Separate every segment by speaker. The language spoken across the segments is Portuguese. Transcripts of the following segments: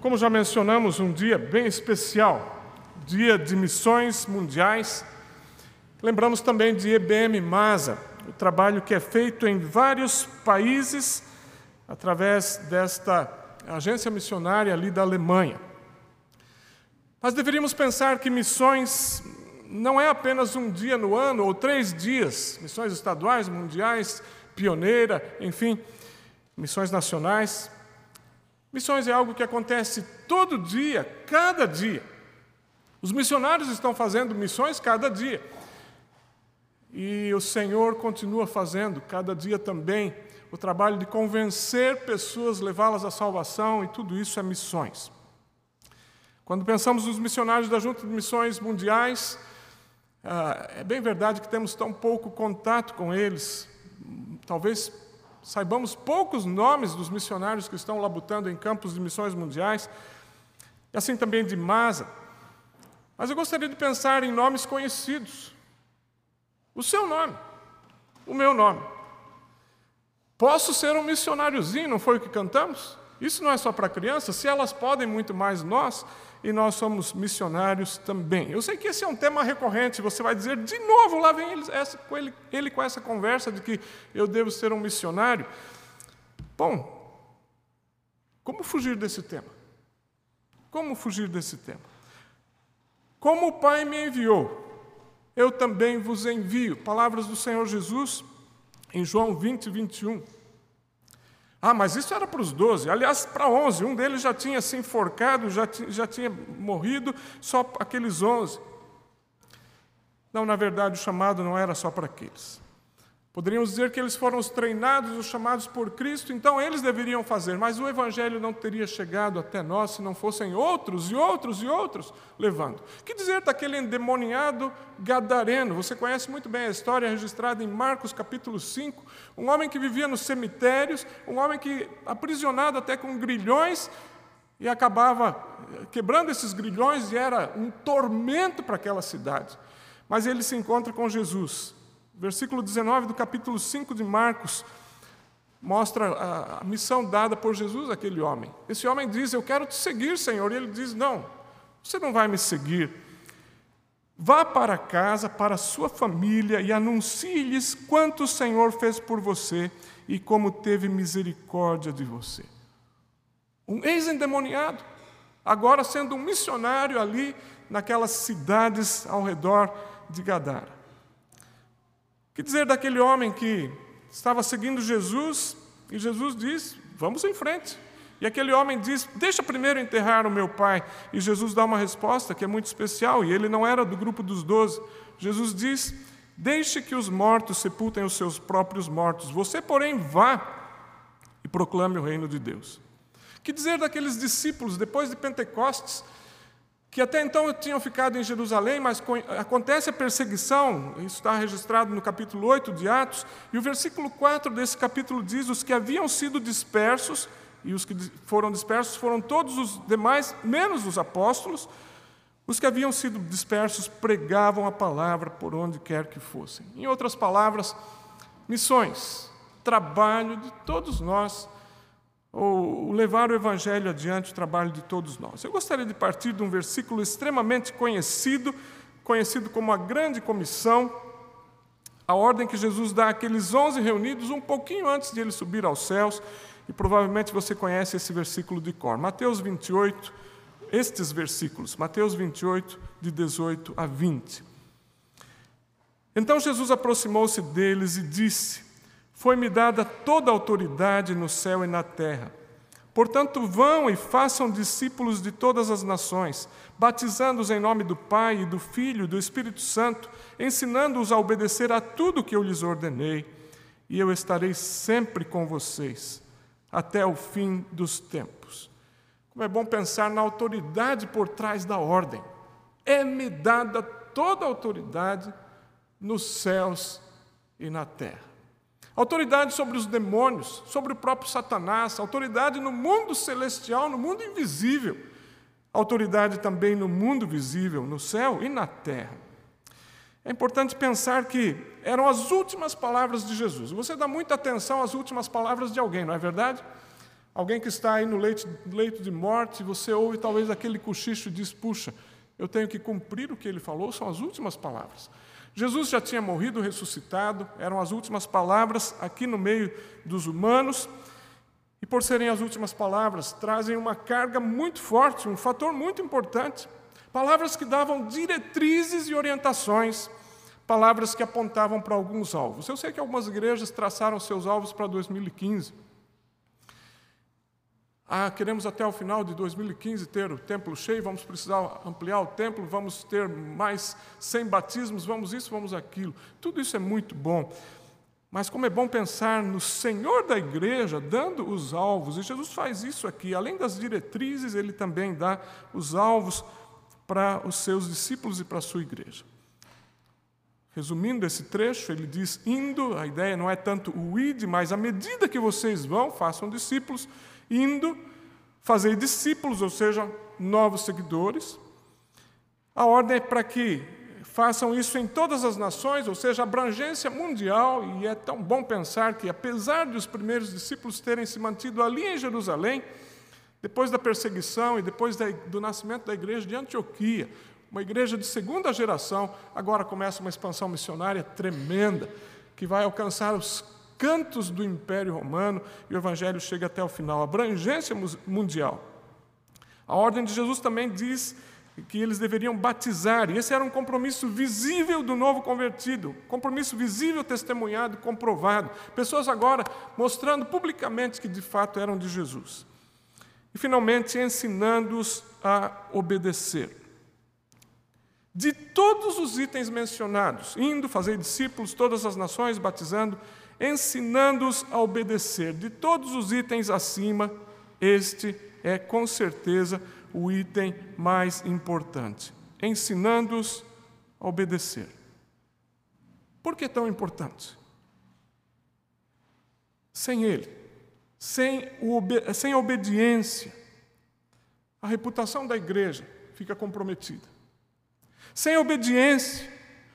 Speaker 1: como já mencionamos, um dia bem especial, dia de missões mundiais. Lembramos também de EBM Masa, o trabalho que é feito em vários países através desta agência missionária ali da Alemanha. Mas deveríamos pensar que missões não é apenas um dia no ano ou três dias, missões estaduais, mundiais, pioneira, enfim, missões nacionais. Missões é algo que acontece todo dia, cada dia. Os missionários estão fazendo missões cada dia. E o Senhor continua fazendo cada dia também o trabalho de convencer pessoas, levá-las à salvação, e tudo isso é missões. Quando pensamos nos missionários da Junta de Missões Mundiais, ah, é bem verdade que temos tão pouco contato com eles. Talvez saibamos poucos nomes dos missionários que estão labutando em campos de missões mundiais, e assim também de Masa. Mas eu gostaria de pensar em nomes conhecidos. O seu nome, o meu nome. Posso ser um missionáriozinho, não foi o que cantamos? Isso não é só para crianças, se elas podem muito mais nós, e nós somos missionários também. Eu sei que esse é um tema recorrente, você vai dizer de novo, lá vem ele, essa, ele, ele com essa conversa de que eu devo ser um missionário. Bom, como fugir desse tema? Como fugir desse tema? Como o Pai me enviou, eu também vos envio. Palavras do Senhor Jesus em João 20, 21. Ah, mas isso era para os doze, aliás, para onze. Um deles já tinha se enforcado, já, já tinha morrido, só aqueles onze. Não, na verdade, o chamado não era só para aqueles. Poderíamos dizer que eles foram os treinados, os chamados por Cristo, então eles deveriam fazer, mas o Evangelho não teria chegado até nós se não fossem outros e outros e outros levando. Que dizer daquele endemoniado gadareno? Você conhece muito bem a história registrada em Marcos capítulo 5. Um homem que vivia nos cemitérios, um homem que, aprisionado até com grilhões, e acabava quebrando esses grilhões e era um tormento para aquela cidade. Mas ele se encontra com Jesus Versículo 19 do capítulo 5 de Marcos mostra a, missão dada por Jesus àquele homem. Esse homem diz: Eu quero te seguir, Senhor. E ele diz: Não, você não vai me seguir. Vá para casa, para a sua família e anuncie-lhes quanto o Senhor fez por você e como teve misericórdia de você. Um ex-endemoniado, agora sendo um missionário ali naquelas cidades ao redor de Gadara. Que dizer daquele homem que estava seguindo Jesus e Jesus diz: Vamos em frente. E aquele homem diz: Deixa primeiro enterrar o meu pai. E Jesus dá uma resposta que é muito especial, e ele não era do grupo dos doze. Jesus diz: Deixe que os mortos sepultem os seus próprios mortos. Você, porém, vá e proclame o reino de Deus. Que dizer daqueles discípulos, depois de Pentecostes, que até então tinham ficado em Jerusalém, mas acontece a perseguição, isso está registrado no capítulo 8 de Atos, e o versículo 4 desse capítulo diz: os que haviam sido dispersos, e os que foram dispersos foram todos os demais, menos os apóstolos, os que haviam sido dispersos pregavam a palavra por onde quer que fossem. Em outras palavras, missões, trabalho de todos nós ou levar o Evangelho adiante, o trabalho de todos nós. Eu gostaria de partir de um versículo extremamente conhecido, conhecido como a Grande Comissão, a ordem que Jesus dá àqueles onze reunidos um pouquinho antes de ele subir aos céus, e provavelmente você conhece esse versículo de cor. Mateus 28, estes versículos, Mateus 28, de 18 a 20. Então Jesus aproximou-se deles e disse: foi-me dada toda a autoridade no céu e na terra. Portanto, vão e façam discípulos de todas as nações, batizando-os em nome do Pai e do Filho e do Espírito Santo, ensinando-os a obedecer a tudo que eu lhes ordenei, e eu estarei sempre com vocês, até o fim dos tempos. Como é bom pensar na autoridade por trás da ordem. É-me dada toda a autoridade nos céus e na terra autoridade sobre os demônios, sobre o próprio Satanás, autoridade no mundo celestial, no mundo invisível, autoridade também no mundo visível, no céu e na terra. É importante pensar que eram as últimas palavras de Jesus. Você dá muita atenção às últimas palavras de alguém, não é verdade? Alguém que está aí no leito, de morte, você ouve talvez aquele cochicho e diz: Puxa, eu tenho que cumprir o que ele falou, são as últimas palavras. Jesus já tinha morrido, ressuscitado, eram as últimas palavras aqui no meio dos humanos, e por serem as últimas palavras, trazem uma carga muito forte, um fator muito importante. Palavras que davam diretrizes e orientações, palavras que apontavam para alguns alvos. Eu sei que algumas igrejas traçaram seus alvos para 2015. Ah, queremos até o final de 2015 ter o templo cheio, vamos precisar ampliar o templo, vamos ter mais 100 batismos, vamos isso, vamos aquilo. Tudo isso é muito bom. Mas como é bom pensar no Senhor da igreja dando os alvos, e Jesus faz isso aqui, além das diretrizes, ele também dá os alvos para os seus discípulos e para a sua igreja. Resumindo esse trecho, ele diz: indo, a ideia não é tanto o id, mas à medida que vocês vão, façam discípulos, indo, fazer discípulos, ou seja, novos seguidores. A ordem é para que façam isso em todas as nações, ou seja, abrangência mundial, e é tão bom pensar que, apesar de os primeiros discípulos terem se mantido ali em Jerusalém, depois da perseguição e depois do nascimento da igreja de Antioquia, uma igreja de segunda geração, agora começa uma expansão missionária tremenda, que vai alcançar os cantos do Império Romano e o Evangelho chega até o final, abrangência mundial. A ordem de Jesus também diz que eles deveriam batizar, e esse era um compromisso visível do novo convertido, compromisso visível, testemunhado, comprovado. Pessoas agora mostrando publicamente que de fato eram de Jesus. E finalmente ensinando-os a obedecer. De todos os itens mencionados, indo fazer discípulos, todas as nações, batizando, ensinando-os a obedecer. De todos os itens acima, este é com certeza o item mais importante. Ensinando-os a obedecer. Por que tão importante? Sem ele, sem, sem a obediência, a reputação da igreja fica comprometida. Sem obediência,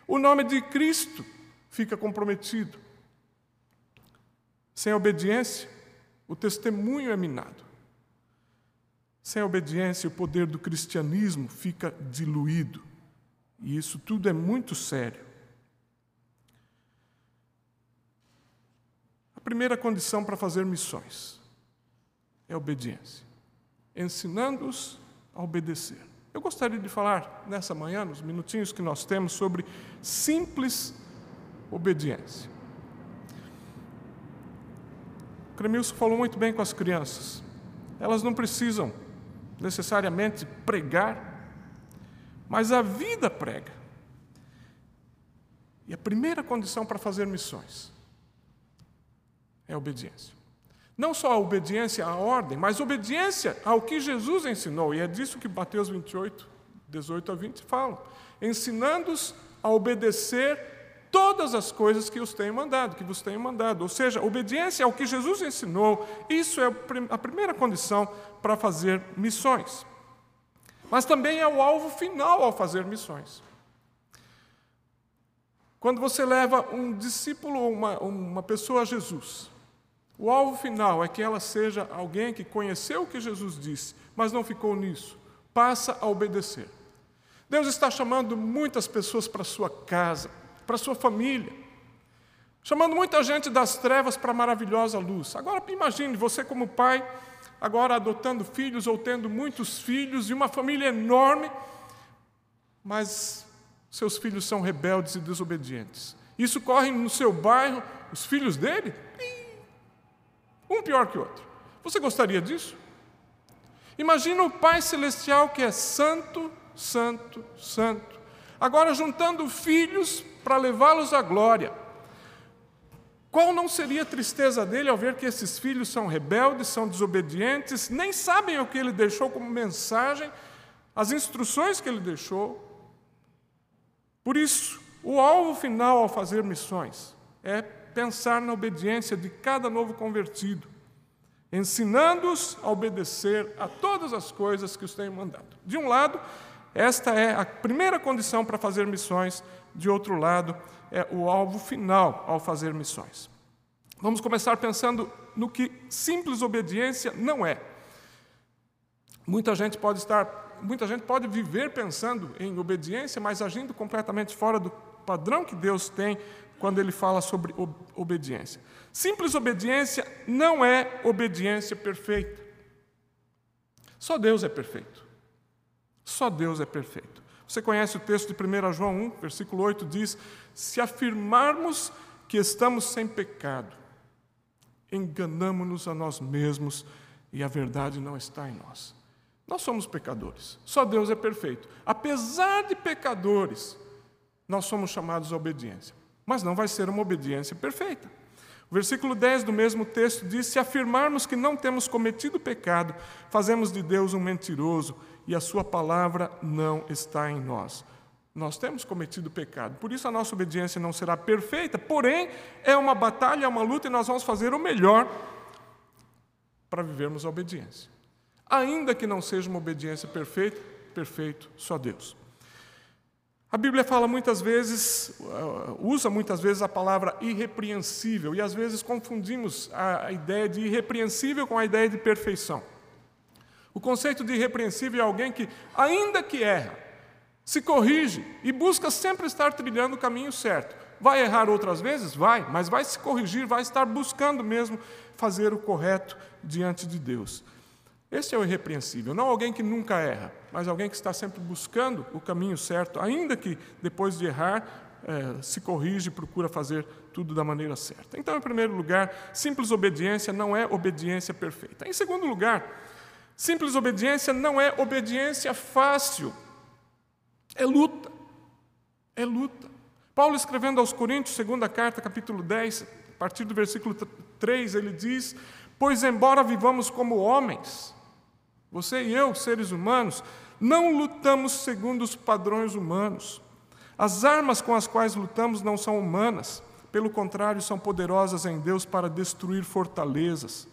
Speaker 1: o nome de Cristo fica comprometido. Sem obediência, o testemunho é minado. Sem obediência, o poder do cristianismo fica diluído. E isso tudo é muito sério. A primeira condição para fazer missões é obediência, ensinando-os a obedecer. Eu gostaria de falar nessa manhã, nos minutinhos que nós temos, sobre simples obediência. O Cremilson falou muito bem com as crianças. Elas não precisam necessariamente pregar, mas a vida prega. E a primeira condição para fazer missões é a obediência. Não só a obediência à ordem, mas obediência ao que Jesus ensinou. E é disso que Mateus 28, 18 a 20 fala. Ensinando-os a obedecer todas as coisas que os tenho mandado, que vos tenho mandado. Ou seja, obediência ao que Jesus ensinou, isso é a primeira condição para fazer missões. Mas também é o alvo final ao fazer missões. Quando você leva um discípulo ou uma, uma pessoa a Jesus, o alvo final é que ela seja alguém que conheceu o que Jesus disse, mas não ficou nisso, passa a obedecer. Deus está chamando muitas pessoas para sua casa, para a sua família, chamando muita gente das trevas para a maravilhosa luz. Agora imagine você como pai, agora adotando filhos ou tendo muitos filhos e uma família enorme, mas seus filhos são rebeldes e desobedientes. Isso corre no seu bairro, os filhos dele, um pior que o outro. Você gostaria disso? Imagina o Pai Celestial que é santo, santo, santo. Agora juntando filhos para levá-los à glória. Qual não seria a tristeza dele ao ver que esses filhos são rebeldes, são desobedientes, nem sabem o que ele deixou como mensagem, as instruções que ele deixou? Por isso, o alvo final ao fazer missões é pensar na obediência de cada novo convertido, ensinando-os a obedecer a todas as coisas que os tenho mandado. De um lado, esta é a primeira condição para fazer missões, de outro lado, é o alvo final ao fazer missões. Vamos começar pensando no que simples obediência não é. Muita gente pode estar, muita gente pode viver pensando em obediência, mas agindo completamente fora do padrão que Deus tem quando ele fala sobre obediência. Simples obediência não é obediência perfeita. Só Deus é perfeito. Só Deus é perfeito. Você conhece o texto de 1 João 1, versículo 8, diz: Se afirmarmos que estamos sem pecado, enganamos-nos a nós mesmos e a verdade não está em nós. Nós somos pecadores, só Deus é perfeito. Apesar de pecadores, nós somos chamados à obediência, mas não vai ser uma obediência perfeita. O versículo 10 do mesmo texto diz: Se afirmarmos que não temos cometido pecado, fazemos de Deus um mentiroso e a Sua palavra não está em nós. Nós temos cometido pecado, por isso a nossa obediência não será perfeita, porém é uma batalha, é uma luta e nós vamos fazer o melhor para vivermos a obediência. Ainda que não seja uma obediência perfeita, perfeito só Deus. A Bíblia fala muitas vezes, uh, usa muitas vezes a palavra irrepreensível, e às vezes confundimos a ideia de irrepreensível com a ideia de perfeição. O conceito de irrepreensível é alguém que, ainda que erra, se corrige e busca sempre estar trilhando o caminho certo. Vai errar outras vezes? Vai, mas vai se corrigir, vai estar buscando mesmo fazer o correto diante de Deus. Esse é o irrepreensível, não alguém que nunca erra, mas alguém que está sempre buscando o caminho certo, ainda que depois de errar, é, se corrige e procura fazer tudo da maneira certa. Então, em primeiro lugar, simples obediência não é obediência perfeita. Em segundo lugar, simples obediência não é obediência fácil, é luta. É luta. Paulo, escrevendo aos Coríntios, segunda carta, capítulo 10, a partir do versículo 3, ele diz: Pois, embora vivamos como homens, você e eu, seres humanos, não lutamos segundo os padrões humanos. As armas com as quais lutamos não são humanas, pelo contrário, são poderosas em Deus para destruir fortalezas.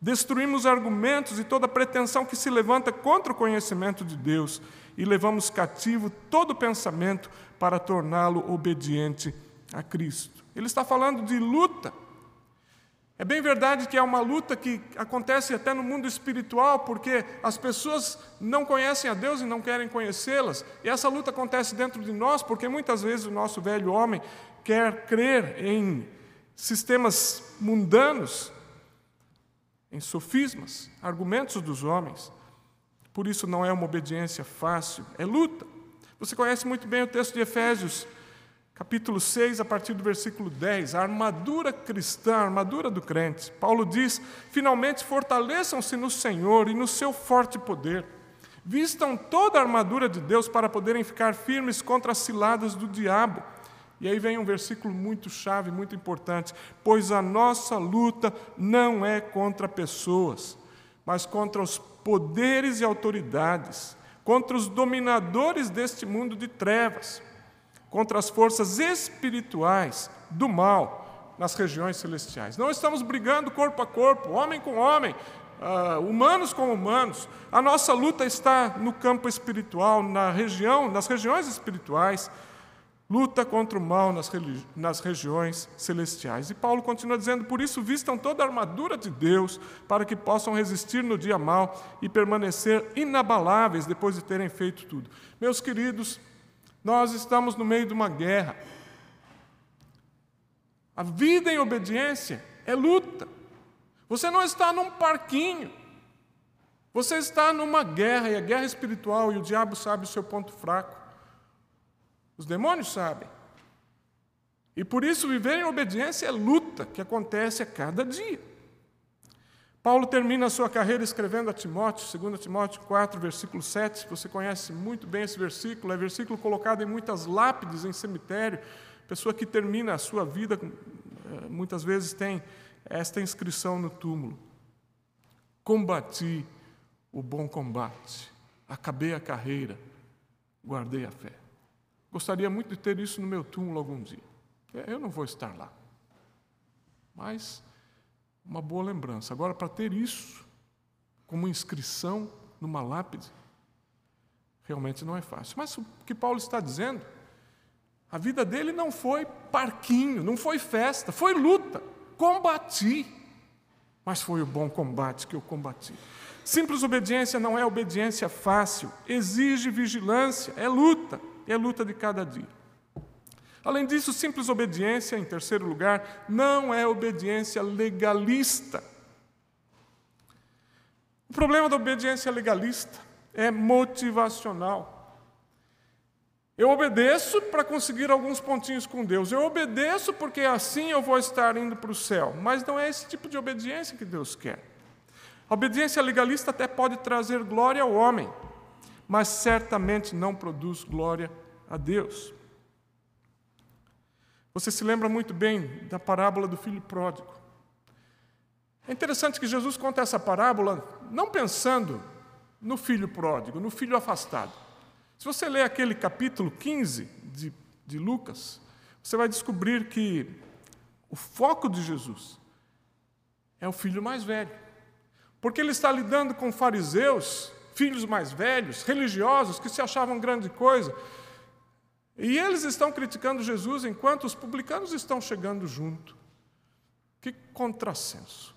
Speaker 1: Destruímos argumentos e toda pretensão que se levanta contra o conhecimento de Deus e levamos cativo todo pensamento para torná-lo obediente a Cristo. Ele está falando de luta. É bem verdade que é uma luta que acontece até no mundo espiritual, porque as pessoas não conhecem a Deus e não querem conhecê-las. E essa luta acontece dentro de nós, porque muitas vezes o nosso velho homem quer crer em sistemas mundanos, em sofismas, argumentos dos homens. Por isso não é uma obediência fácil, é luta. Você conhece muito bem o texto de Efésios capítulo 6, a partir do versículo 10, a armadura cristã, a armadura do crente. Paulo diz: finalmente fortaleçam-se no Senhor e no seu forte poder. Vistam toda a armadura de Deus para poderem ficar firmes contra as ciladas do diabo. E aí vem um versículo muito chave, muito importante: pois a nossa luta não é contra pessoas, mas contra os poderes e autoridades, contra os dominadores deste mundo de trevas contra as forças espirituais do mal nas regiões celestiais. Não estamos brigando corpo a corpo, homem com homem, uh, humanos com humanos. A nossa luta está no campo espiritual, na região, nas regiões espirituais. Luta contra o mal nas, nas regiões celestiais. E Paulo continua dizendo: por isso, vistam toda a armadura de Deus, para que possam resistir no dia mal e permanecer inabaláveis depois de terem feito tudo. Meus queridos, nós estamos no meio de uma guerra. A vida em obediência é luta. Você não está num parquinho. Você está numa guerra, e a guerra espiritual, e o diabo sabe o seu ponto fraco. Os demônios sabem. E por isso viver em obediência é luta que acontece a cada dia. Paulo termina a sua carreira escrevendo a Timóteo, 2 Timóteo 4, versículo 7. Você conhece muito bem esse versículo, é versículo colocado em muitas lápides em cemitério. Pessoa que termina a sua vida, eh, muitas vezes tem esta inscrição no túmulo: Combati o bom combate, acabei a carreira, guardei a fé. Gostaria muito de ter isso no meu túmulo algum dia. Eu não vou estar lá. Mas uma boa lembrança. Agora, para ter isso como inscrição numa lápide, realmente não é fácil. Mas o que Paulo está dizendo, a vida dele não foi parquinho, não foi festa, foi luta. Combati. mas foi o bom combate que eu combati. Simples obediência não é obediência fácil, exige vigilância, é luta, é luta de cada dia. Além disso, simples obediência, em terceiro lugar, não é obediência legalista. O problema da obediência legalista é motivacional. Eu obedeço para conseguir alguns pontinhos com Deus. Eu obedeço porque assim eu vou estar indo para o céu. Mas não é esse tipo de obediência que Deus quer. A obediência legalista até pode trazer glória ao homem, mas certamente não produz glória a Deus. Você se lembra muito bem da parábola do filho pródigo. É interessante que Jesus conta essa parábola não pensando no filho pródigo, no filho afastado. Se você ler aquele capítulo 15 de, de Lucas, você vai descobrir que o foco de Jesus é o filho mais velho. Porque ele está lidando com fariseus, filhos mais velhos, religiosos, que se achavam grande coisa. E eles estão criticando Jesus enquanto os publicanos estão chegando junto. Que contrassenso.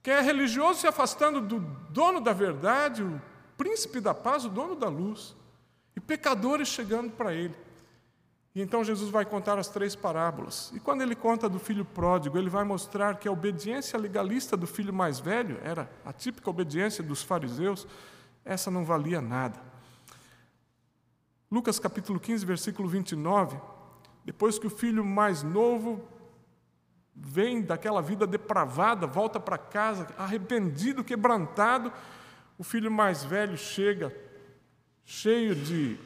Speaker 1: Quem é religioso se afastando do dono da verdade, o príncipe da paz, o dono da luz e pecadores chegando para ele. E então Jesus vai contar as três parábolas. E quando ele conta do filho pródigo, ele vai mostrar que a obediência legalista do filho mais velho era a típica obediência dos fariseus, essa não valia nada. Lucas capítulo 15, versículo 29, depois que o filho mais novo vem daquela vida depravada, volta para casa arrependido, quebrantado, o filho mais velho chega cheio de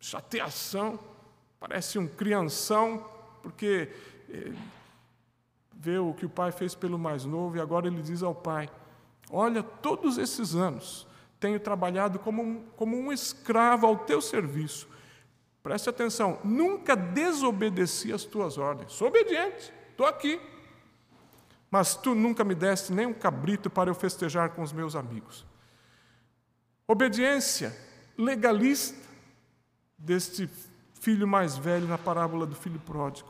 Speaker 1: chateação, parece um crianção, porque eh, vê o que o pai fez pelo mais novo e agora ele diz ao pai: Olha, todos esses anos tenho trabalhado como um, como um escravo ao teu serviço. Preste atenção, nunca desobedeci às tuas ordens. Sou obediente, estou aqui. Mas tu nunca me deste nem um cabrito para eu festejar com os meus amigos. Obediência legalista deste filho mais velho na parábola do filho pródigo.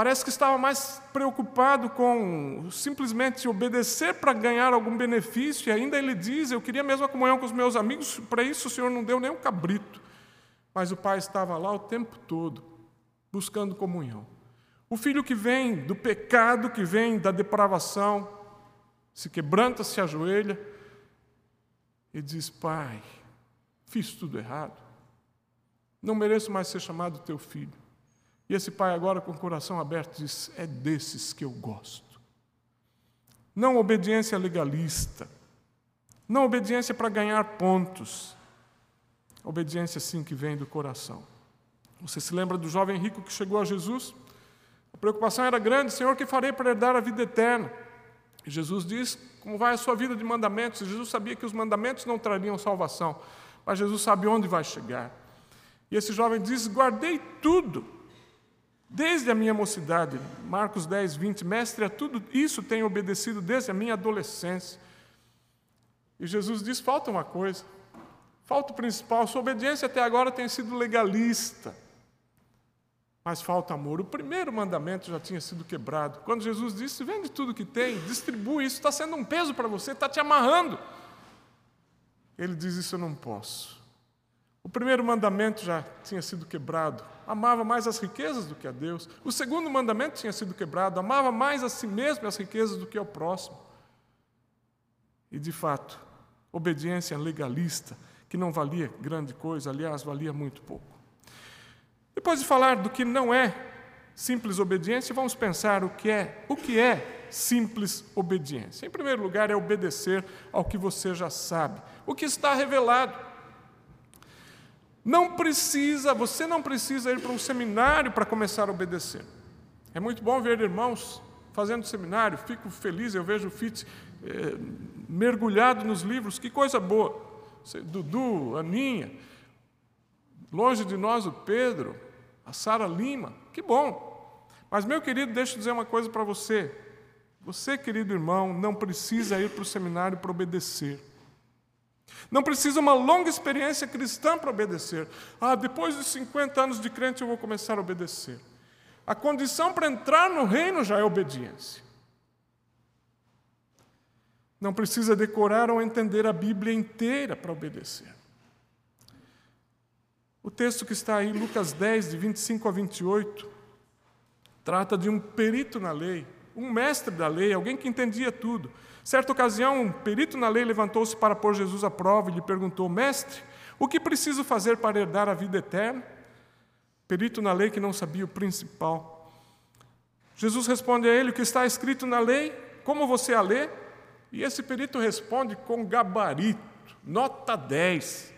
Speaker 1: Parece que estava mais preocupado com simplesmente obedecer para ganhar algum benefício, e ainda ele diz: Eu queria mesmo a comunhão com os meus amigos, para isso o Senhor não deu nem um cabrito. Mas o pai estava lá o tempo todo, buscando comunhão. O filho que vem do pecado, que vem da depravação, se quebranta, se ajoelha, e diz: Pai, fiz tudo errado, não mereço mais ser chamado teu filho. E esse pai, agora com o coração aberto, diz: É desses que eu gosto. Não obediência legalista, não obediência para ganhar pontos, obediência sim que vem do coração. Você se lembra do jovem rico que chegou a Jesus? A preocupação era grande: Senhor, que farei para herdar a vida eterna? E Jesus diz como vai a sua vida de mandamentos. Jesus sabia que os mandamentos não trariam salvação, mas Jesus sabe onde vai chegar. E esse jovem diz: Guardei tudo, desde a minha mocidade. Marcos 10, 20. Mestre, a tudo isso tenho obedecido desde a minha adolescência. E Jesus diz: Falta uma coisa. Falta o principal. Sua obediência até agora tem sido legalista mas falta amor. O primeiro mandamento já tinha sido quebrado. Quando Jesus disse: vende tudo que tem, distribui, isso está sendo um peso para você, está te amarrando. Ele diz: Isso eu não posso. O primeiro mandamento já tinha sido quebrado, amava mais as riquezas do que a Deus. O segundo mandamento tinha sido quebrado, amava mais a si mesmo e as riquezas do que ao próximo. E de fato, obediência legalista, que não valia grande coisa, aliás, valia muito pouco. Depois de falar do que não é simples obediência, vamos pensar o que é, o que é simples obediência. Em primeiro lugar, é obedecer ao que você já sabe, o que está revelado. Não precisa, você não precisa ir para um seminário para começar a obedecer. É muito bom ver irmãos fazendo seminário, fico feliz, eu vejo o Fitz eh, mergulhado nos livros, que coisa boa. Dudu, Aninha, longe de nós o Pedro, a Sara Lima, que bom. Mas, meu querido, deixa eu dizer uma coisa para você. Você, querido irmão, não precisa ir para o seminário para obedecer. Não precisa uma longa experiência cristã para obedecer. Ah, depois de 50 anos de crente eu vou começar a obedecer. A condição para entrar no reino já é obediência. Não precisa decorar ou entender a Bíblia inteira para obedecer. O texto que está aí, Lucas 10, de 25 a 28, trata de um perito na lei, um mestre da lei, alguém que entendia tudo. Certa ocasião, um perito na lei levantou-se para pôr Jesus à prova e lhe perguntou: Mestre, o que preciso fazer para herdar a vida eterna? Perito na lei que não sabia o principal. Jesus responde a ele: O que está escrito na lei? Como você a lê? E esse perito responde com gabarito, nota 10.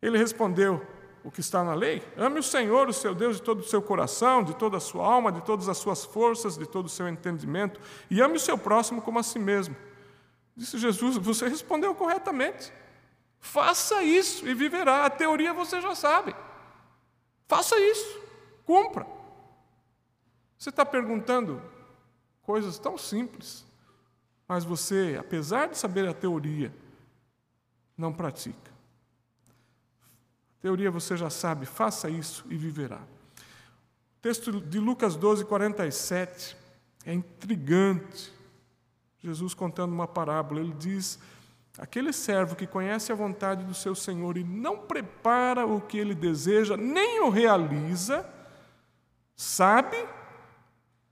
Speaker 1: Ele respondeu: O que está na lei? Ame o Senhor, o seu Deus, de todo o seu coração, de toda a sua alma, de todas as suas forças, de todo o seu entendimento, e ame o seu próximo como a si mesmo. Disse Jesus: Você respondeu corretamente. Faça isso e viverá. A teoria você já sabe. Faça isso, cumpra. Você está perguntando coisas tão simples. Mas você, apesar de saber a teoria, não pratica. Teoria você já sabe, faça isso e viverá. O texto de Lucas 12, 47 é intrigante. Jesus contando uma parábola, ele diz: Aquele servo que conhece a vontade do seu senhor e não prepara o que ele deseja, nem o realiza, sabe,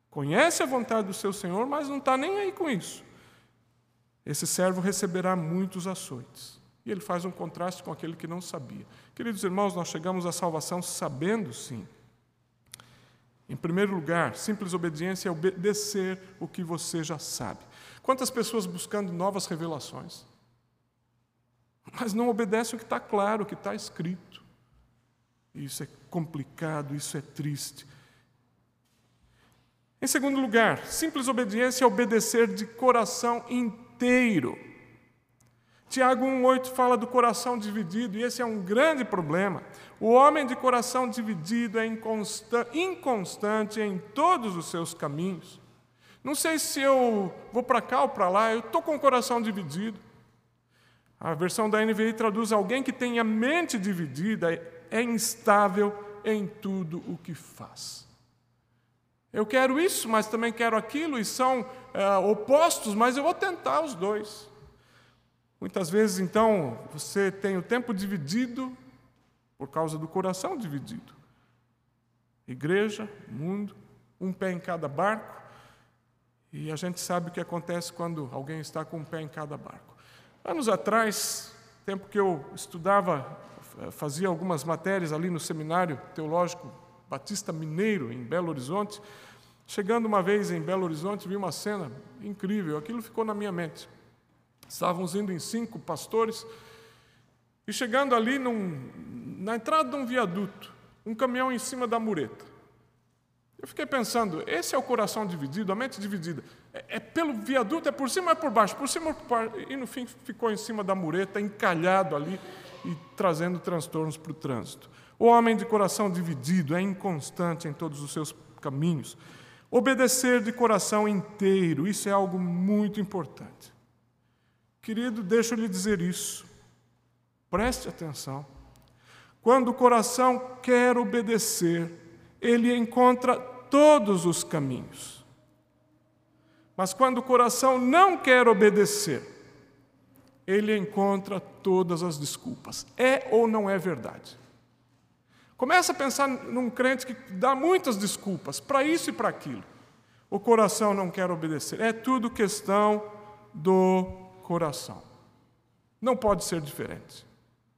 Speaker 1: conhece a vontade do seu senhor, mas não está nem aí com isso esse servo receberá muitos açoites. E ele faz um contraste com aquele que não sabia. Queridos irmãos, nós chegamos à salvação sabendo sim. Em primeiro lugar, simples obediência é obedecer o que você já sabe. Quantas pessoas buscando novas revelações, mas não obedecem o que está claro, o que está escrito. Isso é complicado, isso é triste. Em segundo lugar, simples obediência é obedecer de coração inteiro. Tiago 1,8 fala do coração dividido, e esse é um grande problema. O homem de coração dividido é inconstante em todos os seus caminhos. Não sei se eu vou para cá ou para lá, eu estou com o coração dividido. A versão da NVI traduz: alguém que tem a mente dividida é instável em tudo o que faz. Eu quero isso, mas também quero aquilo, e são é, opostos, mas eu vou tentar os dois. Muitas vezes, então, você tem o tempo dividido por causa do coração dividido. Igreja, mundo, um pé em cada barco, e a gente sabe o que acontece quando alguém está com um pé em cada barco. Anos atrás, tempo que eu estudava, fazia algumas matérias ali no seminário teológico Batista Mineiro, em Belo Horizonte. Chegando uma vez em Belo Horizonte, vi uma cena incrível, aquilo ficou na minha mente. Estávamos indo em cinco pastores, e chegando ali num, na entrada de um viaduto, um caminhão em cima da mureta. Eu fiquei pensando, esse é o coração dividido, a mente dividida. É, é pelo viaduto, é por cima ou é por baixo? Por cima ou por baixo? E no fim ficou em cima da mureta, encalhado ali e trazendo transtornos para o trânsito. O homem de coração dividido é inconstante em todos os seus caminhos. Obedecer de coração inteiro, isso é algo muito importante. Querido, deixa eu lhe dizer isso. Preste atenção. Quando o coração quer obedecer, ele encontra todos os caminhos. Mas quando o coração não quer obedecer, ele encontra todas as desculpas. É ou não é verdade? Começa a pensar num crente que dá muitas desculpas para isso e para aquilo. O coração não quer obedecer. É tudo questão do coração. Não pode ser diferente.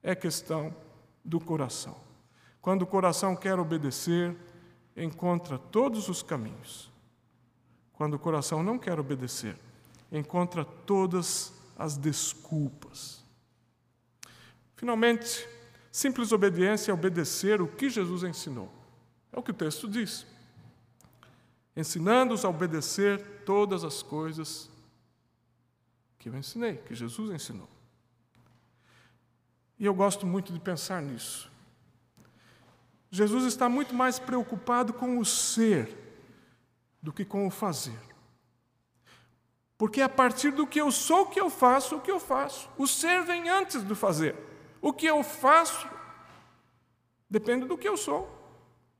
Speaker 1: É questão do coração. Quando o coração quer obedecer, encontra todos os caminhos. Quando o coração não quer obedecer, encontra todas as desculpas. Finalmente, Simples obediência é obedecer o que Jesus ensinou. É o que o texto diz. Ensinando-os a obedecer todas as coisas que eu ensinei, que Jesus ensinou. E eu gosto muito de pensar nisso. Jesus está muito mais preocupado com o ser do que com o fazer. Porque é a partir do que eu sou que eu faço o que eu faço. O ser vem antes do fazer. O que eu faço depende do que eu sou.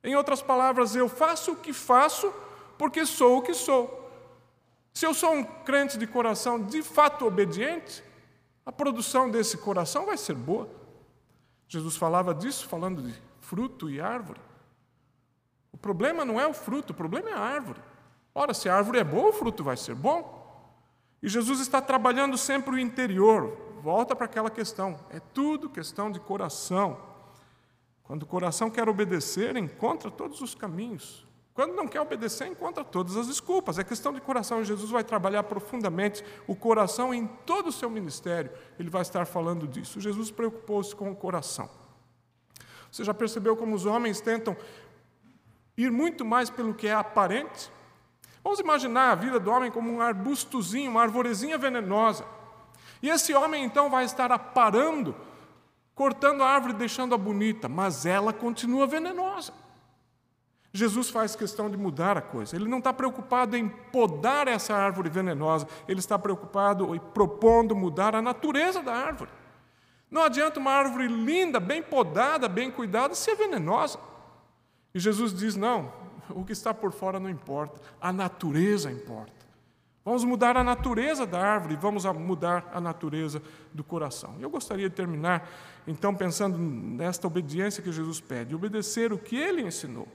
Speaker 1: Em outras palavras, eu faço o que faço porque sou o que sou. Se eu sou um crente de coração de fato obediente, a produção desse coração vai ser boa. Jesus falava disso, falando de fruto e árvore. O problema não é o fruto, o problema é a árvore. Ora, se a árvore é boa, o fruto vai ser bom. E Jesus está trabalhando sempre o interior. Volta para aquela questão. É tudo questão de coração. Quando o coração quer obedecer, encontra todos os caminhos. Quando não quer obedecer, encontra todas as desculpas. É questão de coração. E Jesus vai trabalhar profundamente o coração em todo o seu ministério. Ele vai estar falando disso. Jesus preocupou-se com o coração. Você já percebeu como os homens tentam ir muito mais pelo que é aparente? Vamos imaginar a vida do homem como um arbustozinho, uma arvorezinha venenosa. E esse homem então vai estar aparando, cortando a árvore, deixando-a bonita, mas ela continua venenosa. Jesus faz questão de mudar a coisa. Ele não está preocupado em podar essa árvore venenosa, ele está preocupado e propondo mudar a natureza da árvore. Não adianta uma árvore linda, bem podada, bem cuidada, ser venenosa. E Jesus diz: não, o que está por fora não importa, a natureza importa. Vamos mudar a natureza da árvore, vamos mudar a natureza do coração. Eu gostaria de terminar, então, pensando nesta obediência que Jesus pede, obedecer o que ele ensinou.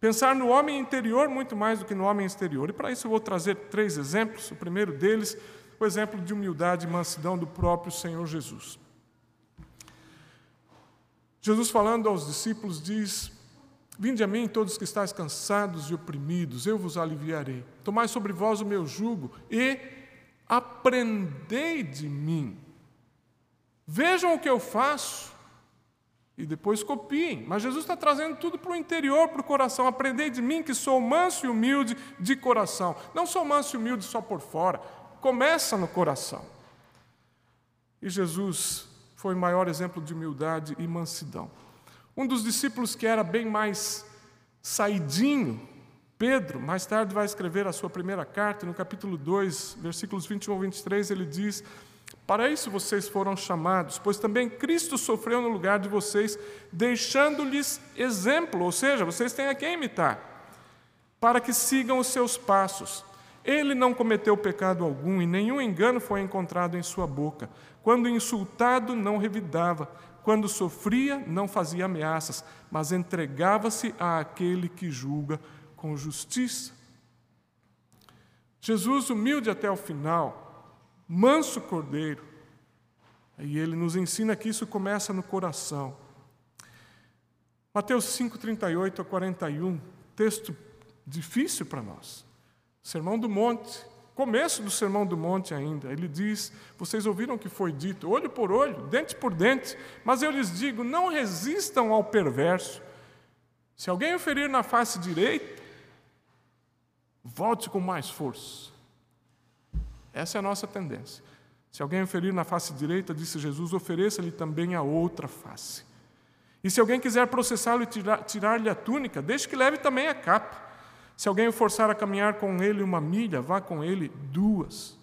Speaker 1: Pensar no homem interior muito mais do que no homem exterior. E para isso eu vou trazer três exemplos. O primeiro deles, o exemplo de humildade e mansidão do próprio Senhor Jesus. Jesus, falando aos discípulos, diz: Vinde a mim, todos que estáis cansados e oprimidos, eu vos aliviarei. Tomai sobre vós o meu jugo e aprendei de mim. Vejam o que eu faço e depois copiem. Mas Jesus está trazendo tudo para o interior, para o coração. Aprendei de mim que sou manso e humilde de coração. Não sou manso e humilde só por fora. Começa no coração. E Jesus foi o maior exemplo de humildade e mansidão. Um dos discípulos que era bem mais saidinho, Pedro, mais tarde vai escrever a sua primeira carta, no capítulo 2, versículos 21 ao 23, ele diz: Para isso vocês foram chamados, pois também Cristo sofreu no lugar de vocês, deixando-lhes exemplo, ou seja, vocês têm a quem imitar, para que sigam os seus passos. Ele não cometeu pecado algum e nenhum engano foi encontrado em sua boca. Quando insultado, não revidava quando sofria, não fazia ameaças, mas entregava-se àquele que julga com justiça. Jesus, humilde até o final, manso cordeiro, e ele nos ensina que isso começa no coração. Mateus 5, 38 a 41, texto difícil para nós. Sermão do Monte, começo do Sermão do Monte ainda, ele diz: Vocês ouviram o que foi dito, olho por olho, dente por dente, mas eu lhes digo: não resistam ao perverso. Se alguém o ferir na face direita, volte com mais força. Essa é a nossa tendência. Se alguém o ferir na face direita, disse Jesus, ofereça-lhe também a outra face. E se alguém quiser processá-lo e tirar-lhe a túnica, deixe que leve também a capa. Se alguém o forçar a caminhar com ele uma milha, vá com ele duas.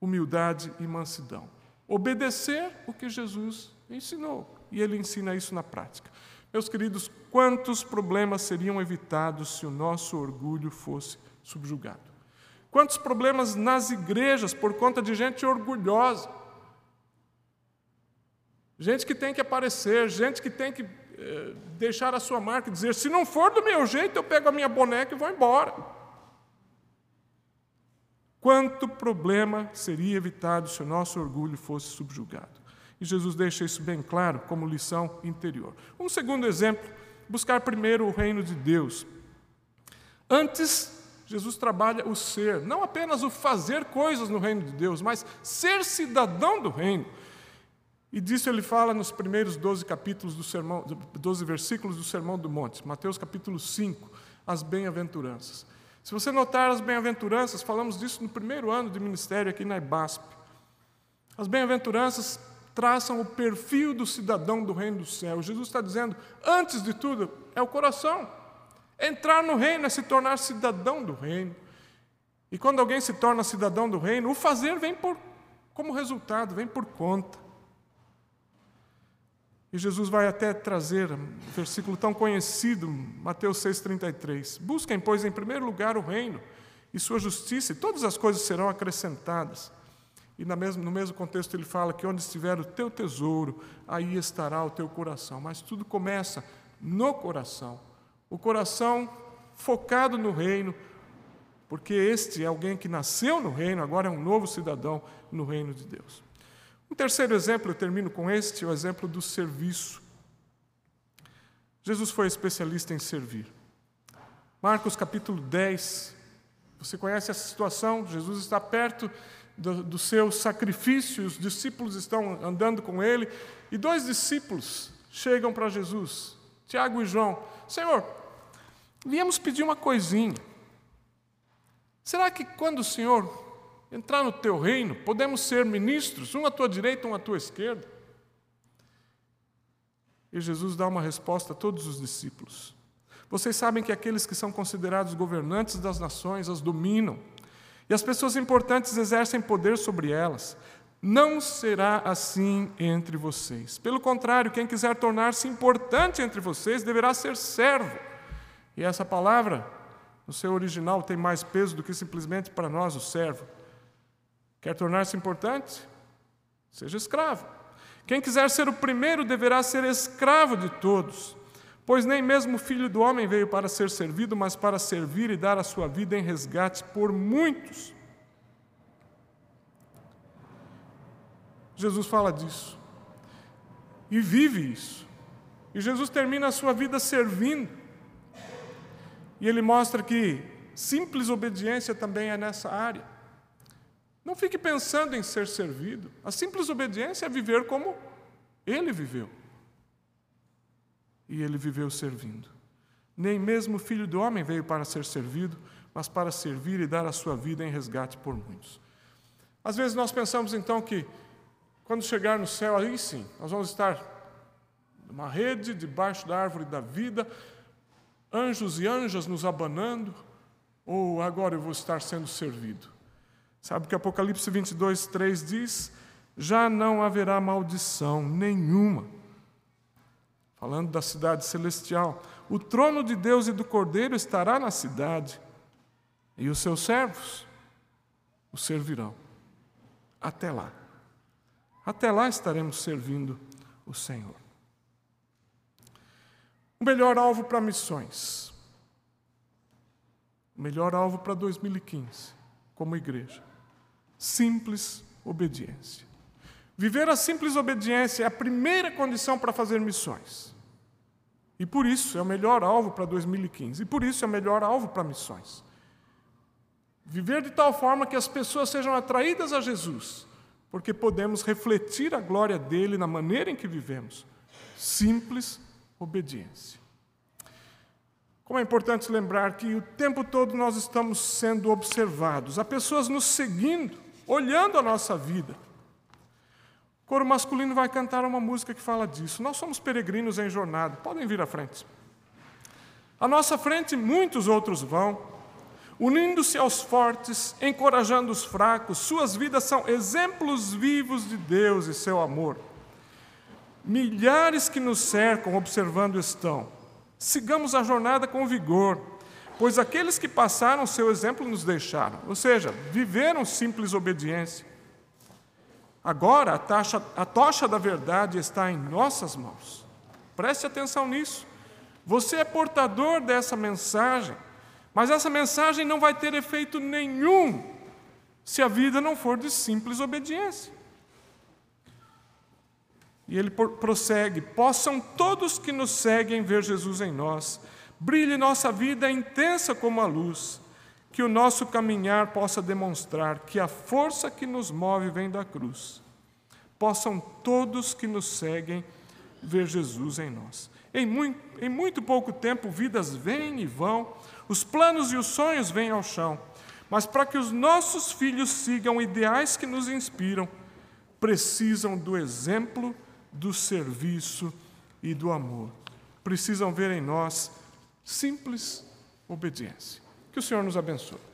Speaker 1: Humildade e mansidão. Obedecer o que Jesus ensinou. E ele ensina isso na prática. Meus queridos, quantos problemas seriam evitados se o nosso orgulho fosse subjugado? Quantos problemas nas igrejas por conta de gente orgulhosa? Gente que tem que aparecer, gente que tem que eh, deixar a sua marca e dizer: se não for do meu jeito, eu pego a minha boneca e vou embora. Quanto problema seria evitado se o nosso orgulho fosse subjugado? E Jesus deixa isso bem claro como lição interior. Um segundo exemplo: buscar primeiro o reino de Deus. Antes, Jesus trabalha o ser, não apenas o fazer coisas no reino de Deus, mas ser cidadão do reino. E disso ele fala nos primeiros 12 capítulos do sermão, 12 versículos do Sermão do Monte, Mateus capítulo 5, as bem-aventuranças. Se você notar as bem-aventuranças, falamos disso no primeiro ano de ministério aqui na IBASP. As bem-aventuranças traçam o perfil do cidadão do reino do céu. Jesus está dizendo, antes de tudo, é o coração. Entrar no reino é se tornar cidadão do reino. E quando alguém se torna cidadão do reino, o fazer vem por, como resultado, vem por conta. E Jesus vai até trazer um versículo tão conhecido, Mateus 6,33. Busquem, pois, em primeiro lugar o reino e sua justiça, e todas as coisas serão acrescentadas. E no mesmo, no mesmo contexto ele fala que onde estiver o teu tesouro, aí estará o teu coração. Mas tudo começa no coração. O coração focado no reino, porque este é alguém que nasceu no reino, agora é um novo cidadão no reino de Deus. Um terceiro exemplo, eu termino com este, o exemplo do serviço. Jesus foi especialista em servir. Marcos capítulo 10, você conhece essa situação? Jesus está perto do, do seu sacrifício, os discípulos estão andando com ele, e dois discípulos chegam para Jesus, Tiago e João: Senhor, viemos pedir uma coisinha. Será que quando o Senhor entrar no teu reino, podemos ser ministros, um à tua direita, um à tua esquerda. E Jesus dá uma resposta a todos os discípulos. Vocês sabem que aqueles que são considerados governantes das nações as dominam, e as pessoas importantes exercem poder sobre elas. Não será assim entre vocês. Pelo contrário, quem quiser tornar-se importante entre vocês deverá ser servo. E essa palavra, no seu original, tem mais peso do que simplesmente para nós, o servo. Quer tornar-se importante? Seja escravo. Quem quiser ser o primeiro deverá ser escravo de todos, pois nem mesmo o filho do homem veio para ser servido, mas para servir e dar a sua vida em resgate por muitos. Jesus fala disso e vive isso. E Jesus termina a sua vida servindo. E ele mostra que simples obediência também é nessa área. Não fique pensando em ser servido. A simples obediência é viver como ele viveu. E ele viveu servindo. Nem mesmo o filho do homem veio para ser servido, mas para servir e dar a sua vida em resgate por muitos. Às vezes nós pensamos então que quando chegar no céu, aí sim, nós vamos estar numa rede debaixo da árvore da vida, anjos e anjas nos abanando, ou agora eu vou estar sendo servido. Sabe que Apocalipse 22, 3 diz: já não haverá maldição nenhuma. Falando da cidade celestial, o trono de Deus e do Cordeiro estará na cidade, e os seus servos o servirão. Até lá. Até lá estaremos servindo o Senhor. O melhor alvo para missões. O melhor alvo para 2015, como igreja simples obediência. Viver a simples obediência é a primeira condição para fazer missões. E por isso é o melhor alvo para 2015. E por isso é o melhor alvo para missões. Viver de tal forma que as pessoas sejam atraídas a Jesus, porque podemos refletir a glória dele na maneira em que vivemos. Simples obediência. Como é importante lembrar que o tempo todo nós estamos sendo observados, há pessoas nos seguindo olhando a nossa vida. O coro masculino vai cantar uma música que fala disso. Nós somos peregrinos em jornada. Podem vir à frente. À nossa frente, muitos outros vão, unindo-se aos fortes, encorajando os fracos. Suas vidas são exemplos vivos de Deus e seu amor. Milhares que nos cercam observando estão. Sigamos a jornada com vigor pois aqueles que passaram seu exemplo nos deixaram, ou seja, viveram simples obediência. Agora a, taxa, a tocha da verdade está em nossas mãos. Preste atenção nisso. Você é portador dessa mensagem, mas essa mensagem não vai ter efeito nenhum se a vida não for de simples obediência. E ele prossegue: possam todos que nos seguem ver Jesus em nós Brilhe nossa vida intensa como a luz, que o nosso caminhar possa demonstrar que a força que nos move vem da cruz. Possam todos que nos seguem ver Jesus em nós. Em muito, em muito pouco tempo, vidas vêm e vão, os planos e os sonhos vêm ao chão. Mas para que os nossos filhos sigam ideais que nos inspiram, precisam do exemplo, do serviço e do amor. Precisam ver em nós simples obediência. Que o Senhor nos abençoe.